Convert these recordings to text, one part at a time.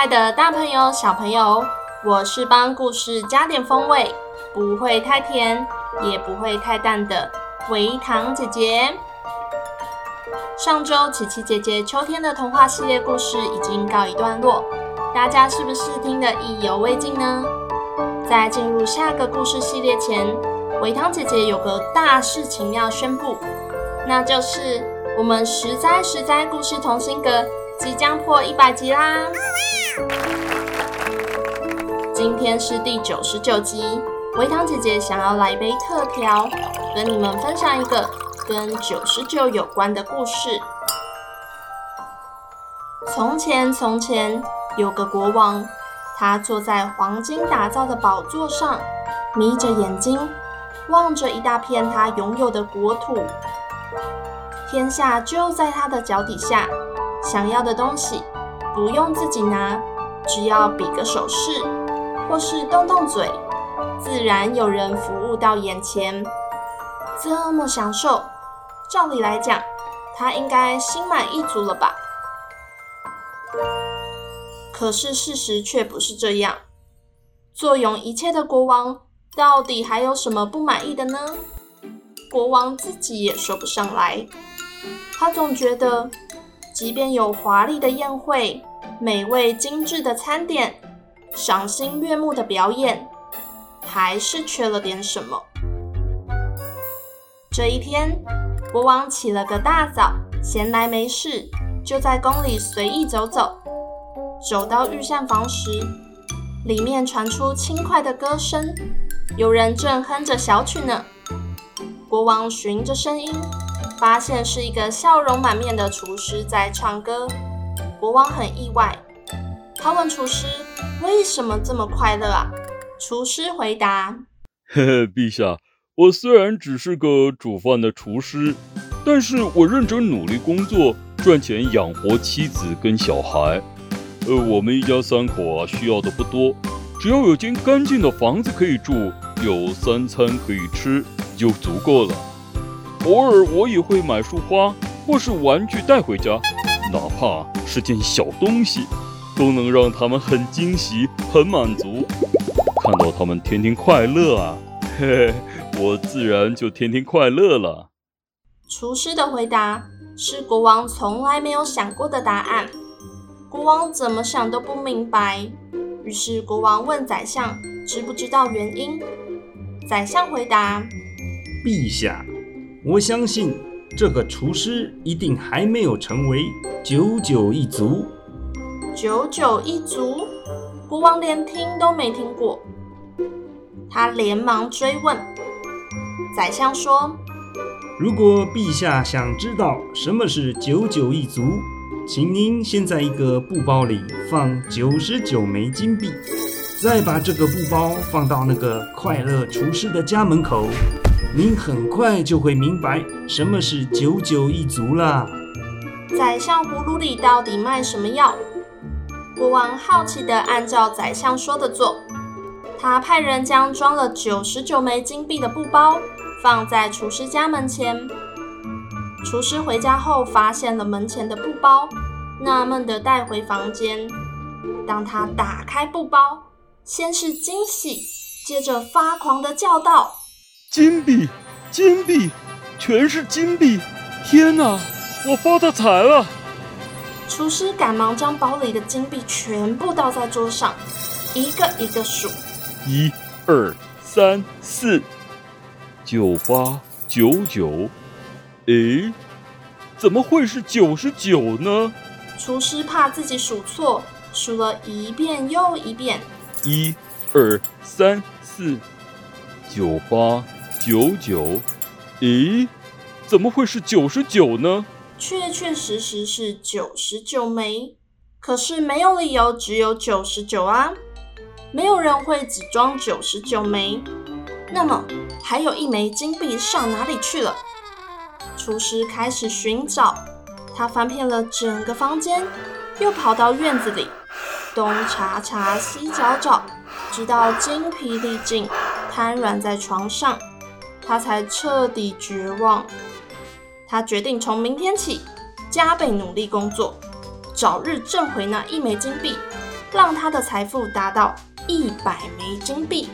爱的大朋友、小朋友，我是帮故事加点风味，不会太甜，也不会太淡的维糖姐姐。上周琪琪姐姐秋天的童话系列故事已经告一段落，大家是不是听得意犹未尽呢？在进入下个故事系列前，维糖姐姐有个大事情要宣布，那就是我们十灾十灾故事同心阁即将破一百集啦！今天是第九十九集，维糖姐姐想要来杯特调，跟你们分享一个跟九十九有关的故事。从前，从前有个国王，他坐在黄金打造的宝座上，眯着眼睛望着一大片他拥有的国土，天下就在他的脚底下，想要的东西不用自己拿，只要比个手势。或是动动嘴，自然有人服务到眼前。这么享受，照理来讲，他应该心满意足了吧？可是事实却不是这样。坐拥一切的国王，到底还有什么不满意的呢？国王自己也说不上来。他总觉得，即便有华丽的宴会、美味精致的餐点，赏心悦目的表演，还是缺了点什么。这一天，国王起了个大早，闲来没事，就在宫里随意走走。走到御膳房时，里面传出轻快的歌声，有人正哼着小曲呢。国王循着声音，发现是一个笑容满面的厨师在唱歌。国王很意外，他问厨师。为什么这么快乐啊？厨师回答：“嘿嘿，陛下，我虽然只是个煮饭的厨师，但是我认真努力工作，赚钱养活妻子跟小孩。呃，我们一家三口啊，需要的不多，只要有间干净的房子可以住，有三餐可以吃，就足够了。偶尔我也会买束花或是玩具带回家，哪怕是件小东西。”都能让他们很惊喜、很满足，看到他们天天快乐啊，嘿嘿，我自然就天天快乐了。厨师的回答是国王从来没有想过的答案，国王怎么想都不明白。于是国王问宰相知不知道原因。宰相回答：陛下，我相信这个厨师一定还没有成为九九一族。九九一族，国王连听都没听过，他连忙追问。宰相说：“如果陛下想知道什么是九九一族，请您先在一个布包里放九十九枚金币，再把这个布包放到那个快乐厨师的家门口，您很快就会明白什么是九九一族了。”宰相葫芦里到底卖什么药？国王好奇地按照宰相说的做，他派人将装了九十九枚金币的布包放在厨师家门前。厨师回家后发现了门前的布包，纳闷地带回房间。当他打开布包，先是惊喜，接着发狂地叫道：“金币，金币，全是金币！天哪，我发大财了！”厨师赶忙将包里的金币全部倒在桌上，一个一个数：一、二、三、四、九、八、九九。诶，怎么会是九十九呢？厨师怕自己数错，数了一遍又一遍：一、二、三、四、九、八、九九。诶，怎么会是九十九呢？确确实实是九十九枚，可是没有理由只有九十九啊，没有人会只装九十九枚。那么还有一枚金币上哪里去了？厨师开始寻找，他翻遍了整个房间，又跑到院子里，东查查西找找，直到精疲力尽，瘫软在床上，他才彻底绝望。他决定从明天起加倍努力工作，早日挣回那一枚金币，让他的财富达到一百枚金币。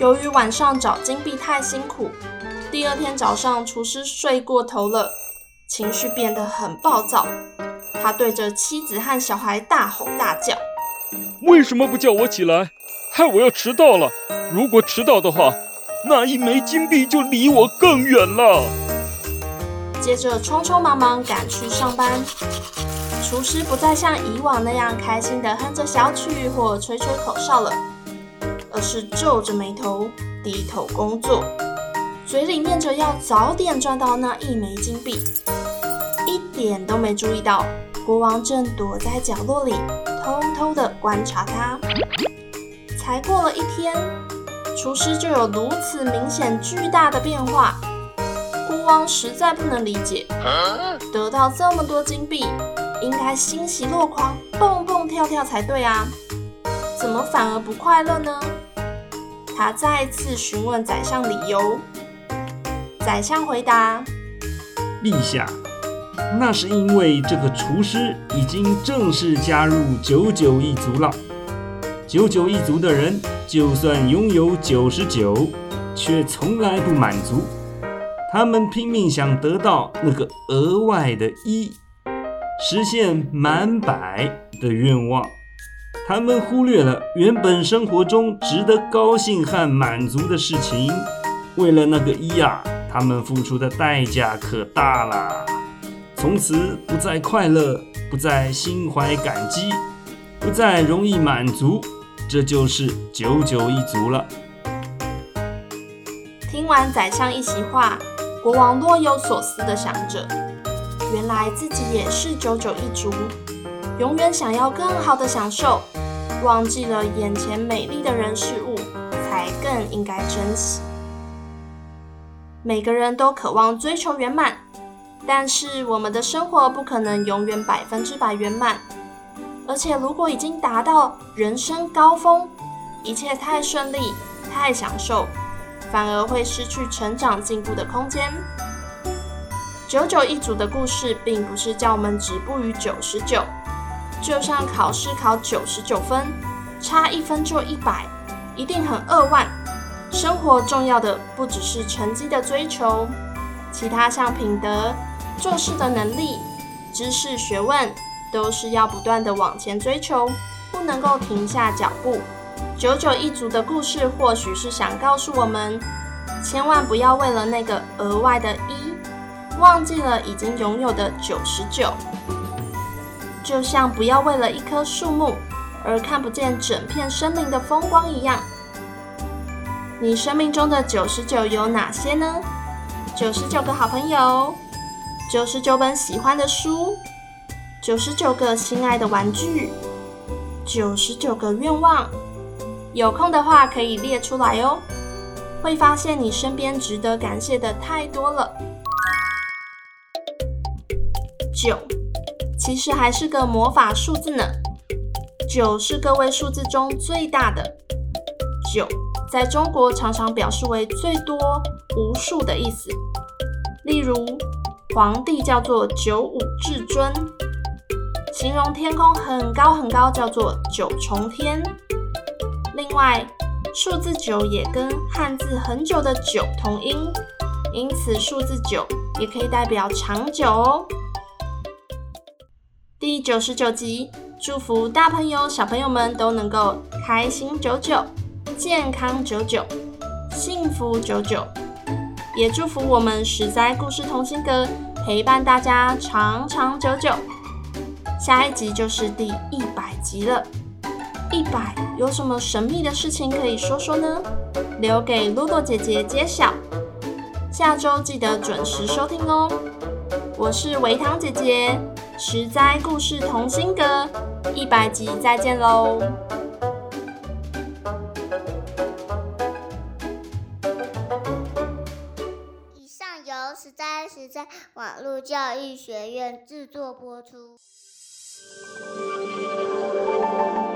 由于晚上找金币太辛苦，第二天早上厨师睡过头了，情绪变得很暴躁。他对着妻子和小孩大吼大叫：“为什么不叫我起来？害我要迟到了！如果迟到的话，那一枚金币就离我更远了。”接着匆匆忙忙赶去上班。厨师不再像以往那样开心地哼着小曲或吹吹口哨了。而是皱着眉头，低头工作，嘴里念着要早点赚到那一枚金币，一点都没注意到国王正躲在角落里，偷偷地观察他。才过了一天，厨师就有如此明显巨大的变化，国王实在不能理解，得到这么多金币，应该欣喜若狂，蹦蹦跳跳才对啊。怎么反而不快乐呢？他再次询问宰相理由。宰相回答：“陛下，那是因为这个厨师已经正式加入九九一族了。九九一族的人，就算拥有九十九，却从来不满足。他们拼命想得到那个额外的一，实现满百的愿望。”他们忽略了原本生活中值得高兴和满足的事情，为了那个一啊，他们付出的代价可大了。从此不再快乐，不再心怀感激，不再容易满足，这就是九九一族了。听完宰相一席话，国王若有所思地想着，原来自己也是九九一族。永远想要更好的享受，忘记了眼前美丽的人事物，才更应该珍惜。每个人都渴望追求圆满，但是我们的生活不可能永远百分之百圆满。而且，如果已经达到人生高峰，一切太顺利、太享受，反而会失去成长进步的空间。九九一族的故事，并不是叫我们止步于九十九。就像考试考九十九分，差一分就一百，一定很扼腕。生活重要的不只是成绩的追求，其他像品德、做事的能力、知识学问，都是要不断的往前追求，不能够停下脚步。九九一族的故事，或许是想告诉我们，千万不要为了那个额外的一，忘记了已经拥有的九十九。就像不要为了一棵树木而看不见整片森林的风光一样。你生命中的九十九有哪些呢？九十九个好朋友，九十九本喜欢的书，九十九个心爱的玩具，九十九个愿望。有空的话可以列出来哦，会发现你身边值得感谢的太多了。九。其实还是个魔法数字呢。九是个位数字中最大的。九在中国常常表示为最多、无数的意思。例如，皇帝叫做九五至尊，形容天空很高很高叫做九重天。另外，数字九也跟汉字很久的久同音，因此数字九也可以代表长久哦。第九十九集，祝福大朋友小朋友们都能够开心久久，健康久久，幸福久久。也祝福我们十灾故事同心阁陪伴大家长长久久。下一集就是第一百集了，一百有什么神秘的事情可以说说呢？留给露露姐姐揭晓。下周记得准时收听哦。我是维糖姐姐，十哉故事童心阁，一百集再见喽。以上由十哉十哉网络教育学院制作播出。Thank you.